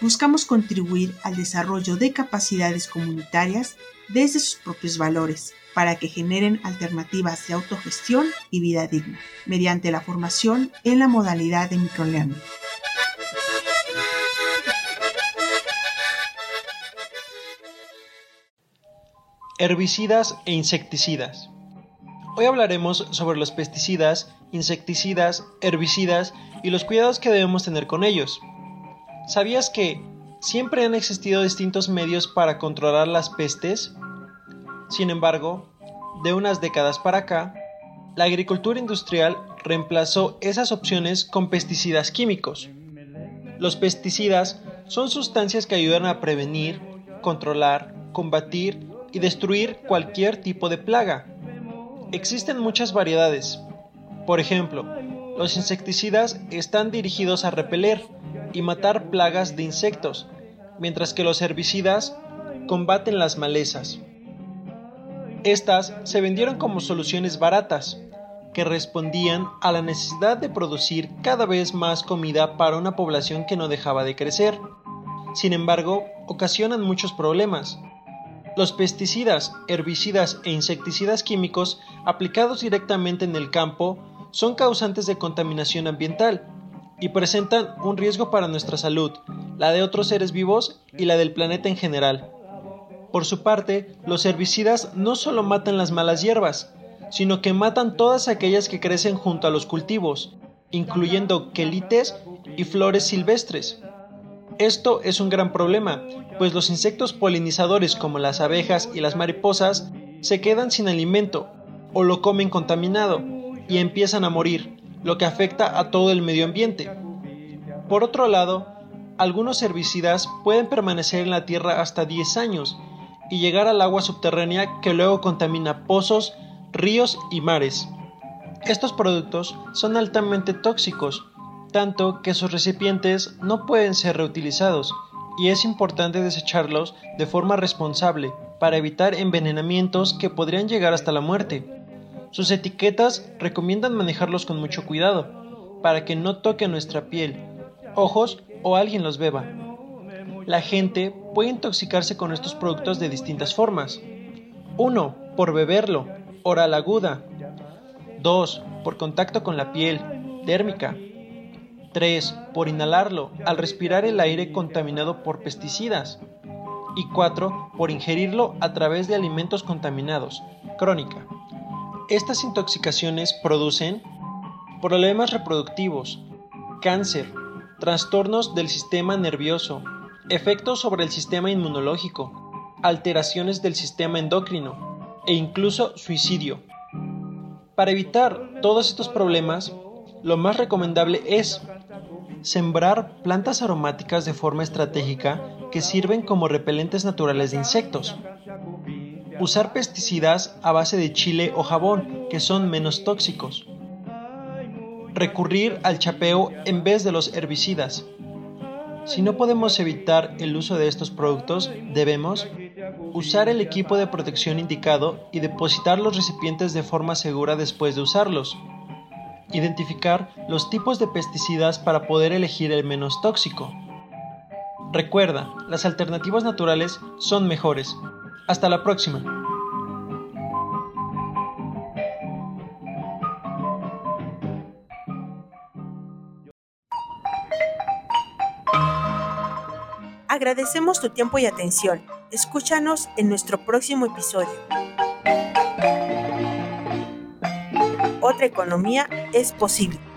buscamos contribuir al desarrollo de capacidades comunitarias desde sus propios valores para que generen alternativas de autogestión y vida digna, mediante la formación en la modalidad de microlearning. Herbicidas e insecticidas. Hoy hablaremos sobre los pesticidas, insecticidas, herbicidas y los cuidados que debemos tener con ellos. ¿Sabías que siempre han existido distintos medios para controlar las pestes? Sin embargo, de unas décadas para acá, la agricultura industrial reemplazó esas opciones con pesticidas químicos. Los pesticidas son sustancias que ayudan a prevenir, controlar, combatir y destruir cualquier tipo de plaga. Existen muchas variedades. Por ejemplo, los insecticidas están dirigidos a repeler y matar plagas de insectos, mientras que los herbicidas combaten las malezas. Estas se vendieron como soluciones baratas, que respondían a la necesidad de producir cada vez más comida para una población que no dejaba de crecer. Sin embargo, ocasionan muchos problemas, los pesticidas, herbicidas e insecticidas químicos aplicados directamente en el campo son causantes de contaminación ambiental y presentan un riesgo para nuestra salud, la de otros seres vivos y la del planeta en general. Por su parte, los herbicidas no solo matan las malas hierbas, sino que matan todas aquellas que crecen junto a los cultivos, incluyendo quelites y flores silvestres. Esto es un gran problema, pues los insectos polinizadores como las abejas y las mariposas se quedan sin alimento o lo comen contaminado y empiezan a morir, lo que afecta a todo el medio ambiente. Por otro lado, algunos herbicidas pueden permanecer en la tierra hasta 10 años y llegar al agua subterránea que luego contamina pozos, ríos y mares. Estos productos son altamente tóxicos tanto que sus recipientes no pueden ser reutilizados y es importante desecharlos de forma responsable para evitar envenenamientos que podrían llegar hasta la muerte. Sus etiquetas recomiendan manejarlos con mucho cuidado para que no toque nuestra piel, ojos o alguien los beba. La gente puede intoxicarse con estos productos de distintas formas. 1. Por beberlo, oral aguda. 2. Por contacto con la piel, dérmica. 3. Por inhalarlo al respirar el aire contaminado por pesticidas. Y 4. Por ingerirlo a través de alimentos contaminados, crónica. Estas intoxicaciones producen problemas reproductivos, cáncer, trastornos del sistema nervioso, efectos sobre el sistema inmunológico, alteraciones del sistema endocrino e incluso suicidio. Para evitar todos estos problemas, lo más recomendable es Sembrar plantas aromáticas de forma estratégica que sirven como repelentes naturales de insectos. Usar pesticidas a base de chile o jabón que son menos tóxicos. Recurrir al chapeo en vez de los herbicidas. Si no podemos evitar el uso de estos productos, debemos usar el equipo de protección indicado y depositar los recipientes de forma segura después de usarlos identificar los tipos de pesticidas para poder elegir el menos tóxico. Recuerda, las alternativas naturales son mejores. Hasta la próxima. Agradecemos tu tiempo y atención. Escúchanos en nuestro próximo episodio. Otra economía es posible.